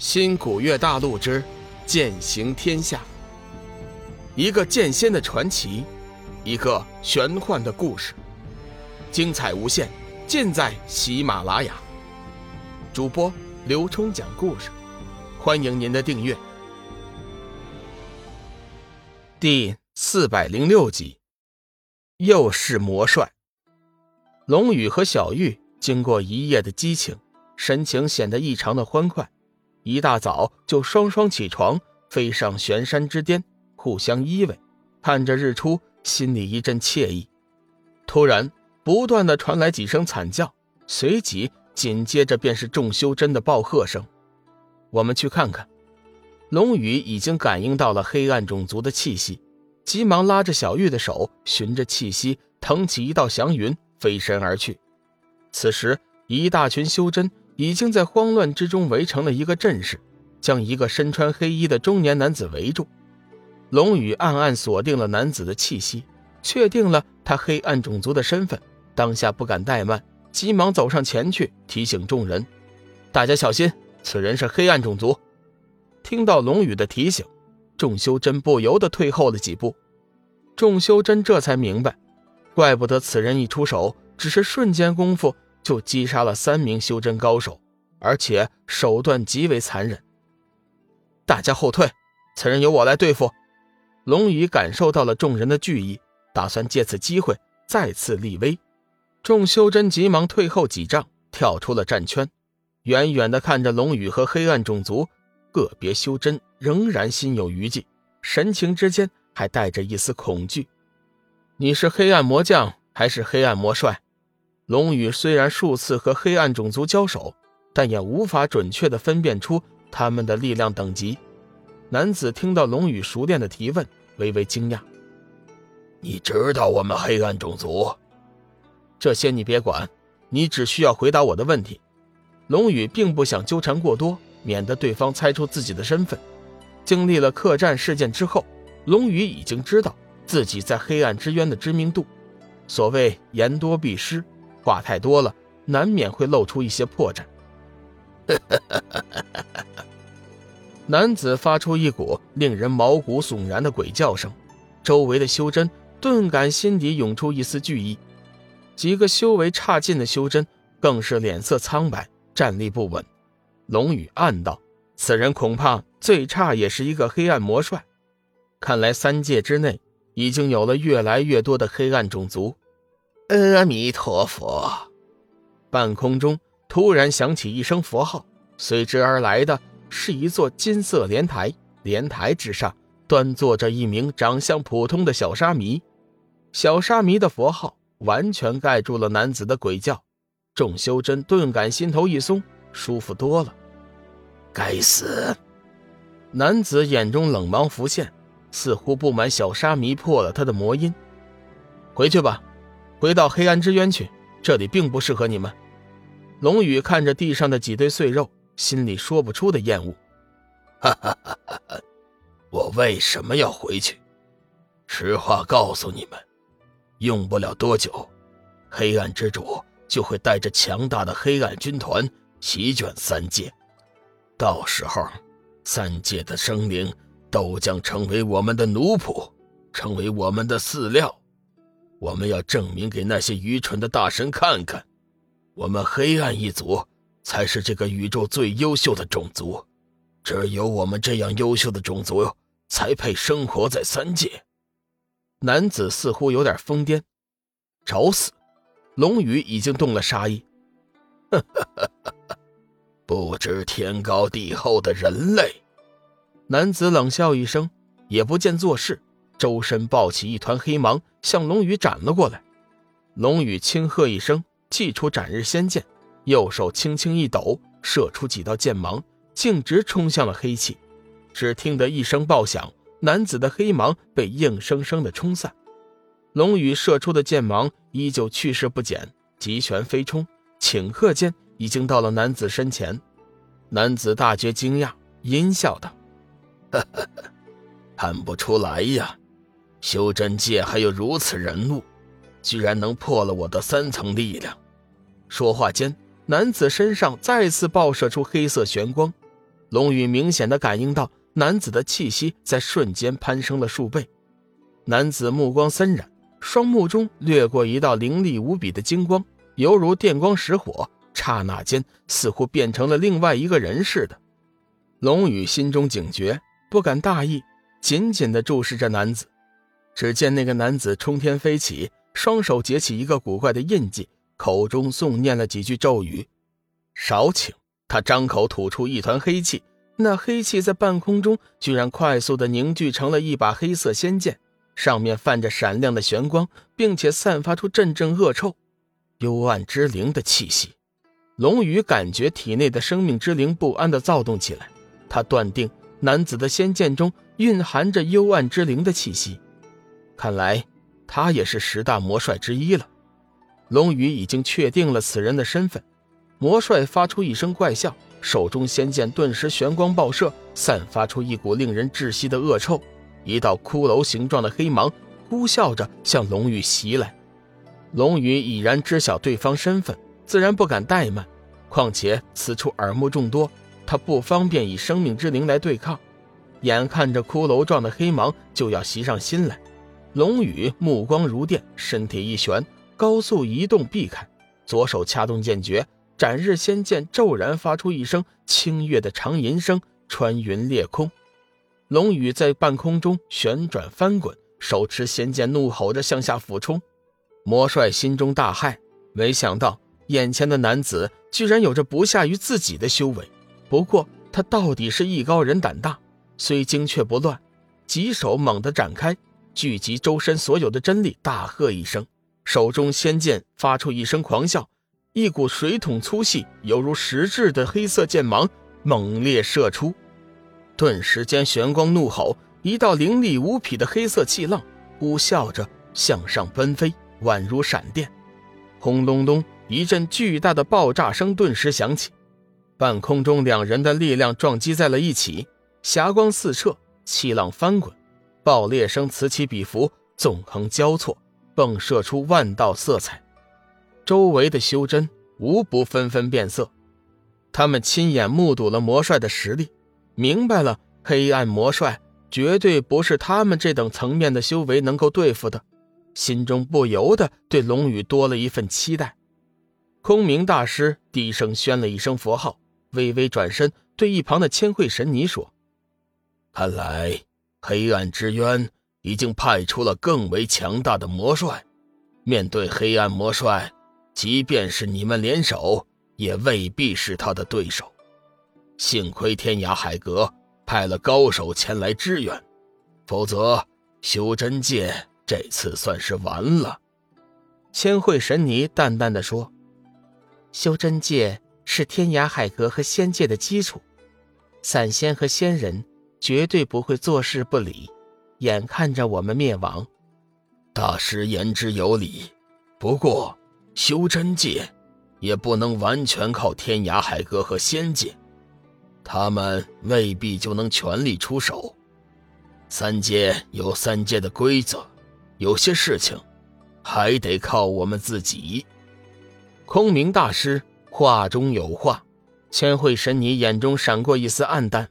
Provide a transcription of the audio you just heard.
新古月大陆之剑行天下，一个剑仙的传奇，一个玄幻的故事，精彩无限，尽在喜马拉雅。主播刘冲讲故事，欢迎您的订阅。第四百零六集，又是魔帅。龙宇和小玉经过一夜的激情，神情显得异常的欢快。一大早就双双起床，飞上玄山之巅，互相依偎，看着日出，心里一阵惬意。突然，不断的传来几声惨叫，随即紧接着便是众修真的暴喝声。我们去看看。龙宇已经感应到了黑暗种族的气息，急忙拉着小玉的手，循着气息腾起一道祥云，飞身而去。此时，一大群修真。已经在慌乱之中围成了一个阵势，将一个身穿黑衣的中年男子围住。龙宇暗暗锁定了男子的气息，确定了他黑暗种族的身份，当下不敢怠慢，急忙走上前去提醒众人：“大家小心，此人是黑暗种族。”听到龙宇的提醒，众修真不由得退后了几步。众修真这才明白，怪不得此人一出手，只是瞬间功夫。就击杀了三名修真高手，而且手段极为残忍。大家后退，此人由我来对付。龙宇感受到了众人的惧意，打算借此机会再次立威。众修真急忙退后几丈，跳出了战圈，远远的看着龙宇和黑暗种族。个别修真仍然心有余悸，神情之间还带着一丝恐惧。你是黑暗魔将还是黑暗魔帅？龙宇虽然数次和黑暗种族交手，但也无法准确地分辨出他们的力量等级。男子听到龙宇熟练的提问，微微惊讶：“你知道我们黑暗种族？这些你别管，你只需要回答我的问题。”龙宇并不想纠缠过多，免得对方猜出自己的身份。经历了客栈事件之后，龙宇已经知道自己在黑暗之渊的知名度。所谓言多必失。话太多了，难免会露出一些破绽。男子发出一股令人毛骨悚然的鬼叫声，周围的修真顿感心底涌出一丝惧意，几个修为差劲的修真更是脸色苍白，站立不稳。龙宇暗道：此人恐怕最差也是一个黑暗魔帅。看来三界之内已经有了越来越多的黑暗种族。阿弥陀佛！半空中突然响起一声佛号，随之而来的是一座金色莲台，莲台之上端坐着一名长相普通的小沙弥。小沙弥的佛号完全盖住了男子的鬼叫，众修真顿感心头一松，舒服多了。该死！男子眼中冷芒浮现，似乎不满小沙弥破了他的魔音。回去吧。回到黑暗之渊去，这里并不适合你们。龙宇看着地上的几堆碎肉，心里说不出的厌恶。哈哈哈哈哈！我为什么要回去？实话告诉你们，用不了多久，黑暗之主就会带着强大的黑暗军团席卷三界，到时候，三界的生灵都将成为我们的奴仆，成为我们的饲料。我们要证明给那些愚蠢的大神看看，我们黑暗一族才是这个宇宙最优秀的种族，只有我们这样优秀的种族才配生活在三界。男子似乎有点疯癫，找死！龙宇已经动了杀意。不知天高地厚的人类！男子冷笑一声，也不见做事。周身抱起一团黑芒，向龙宇斩了过来。龙宇轻喝一声，祭出斩日仙剑，右手轻轻一抖，射出几道剑芒，径直冲向了黑气。只听得一声爆响，男子的黑芒被硬生生的冲散。龙宇射出的剑芒依旧去势不减，急旋飞冲，顷刻间已经到了男子身前。男子大觉惊讶，阴笑道：“哈哈，看不出来呀。”修真界还有如此人物，居然能破了我的三层力量。说话间，男子身上再次爆射出黑色玄光，龙宇明显的感应到男子的气息在瞬间攀升了数倍。男子目光森然，双目中掠过一道凌厉无比的金光，犹如电光石火，刹那间似乎变成了另外一个人似的。龙宇心中警觉，不敢大意，紧紧地注视着男子。只见那个男子冲天飞起，双手结起一个古怪的印记，口中诵念了几句咒语。少顷，他张口吐出一团黑气，那黑气在半空中居然快速的凝聚成了一把黑色仙剑，上面泛着闪亮的玄光，并且散发出阵阵恶臭，幽暗之灵的气息。龙宇感觉体内的生命之灵不安的躁动起来。他断定男子的仙剑中蕴含着幽暗之灵的气息，看来他也是十大魔帅之一了。龙宇已经确定了此人的身份。魔帅发出一声怪笑，手中仙剑顿时玄光爆射，散发出一股令人窒息的恶臭。一道骷髅形状的黑芒呼啸着向龙宇袭来。龙宇已然知晓对方身份，自然不敢怠慢。况且此处耳目众多。他不方便以生命之灵来对抗，眼看着骷髅状的黑芒就要袭上心来，龙宇目光如电，身体一旋，高速移动避开，左手掐动剑诀，斩日仙剑骤然发出一声清越的长吟声，穿云裂空。龙宇在半空中旋转翻滚，手持仙剑怒吼着向下俯冲。魔帅心中大骇，没想到眼前的男子居然有着不下于自己的修为。不过他到底是艺高人胆大，虽惊却不乱，几手猛地展开，聚集周身所有的真力，大喝一声，手中仙剑发出一声狂笑，一股水桶粗细，犹如实质的黑色剑芒猛烈射出，顿时间玄光怒吼，一道凌厉无匹的黑色气浪呼啸着向上奔飞，宛如闪电，轰隆隆一阵巨大的爆炸声顿时响起。半空中，两人的力量撞击在了一起，霞光四射，气浪翻滚，爆裂声此起彼伏，纵横交错，迸射出万道色彩。周围的修真无不纷纷变色，他们亲眼目睹了魔帅的实力，明白了黑暗魔帅绝对不是他们这等层面的修为能够对付的，心中不由得对龙宇多了一份期待。空明大师低声宣了一声佛号。微微转身，对一旁的千惠神尼说：“看来黑暗之渊已经派出了更为强大的魔帅。面对黑暗魔帅，即便是你们联手，也未必是他的对手。幸亏天涯海阁派了高手前来支援，否则修真界这次算是完了。”千惠神尼淡淡的说：“修真界。”是天涯海阁和仙界的基础，散仙和仙人绝对不会坐视不理，眼看着我们灭亡。大师言之有理，不过修真界也不能完全靠天涯海阁和仙界，他们未必就能全力出手。三界有三界的规则，有些事情还得靠我们自己。空明大师。话中有话，千惠神尼眼中闪过一丝暗淡，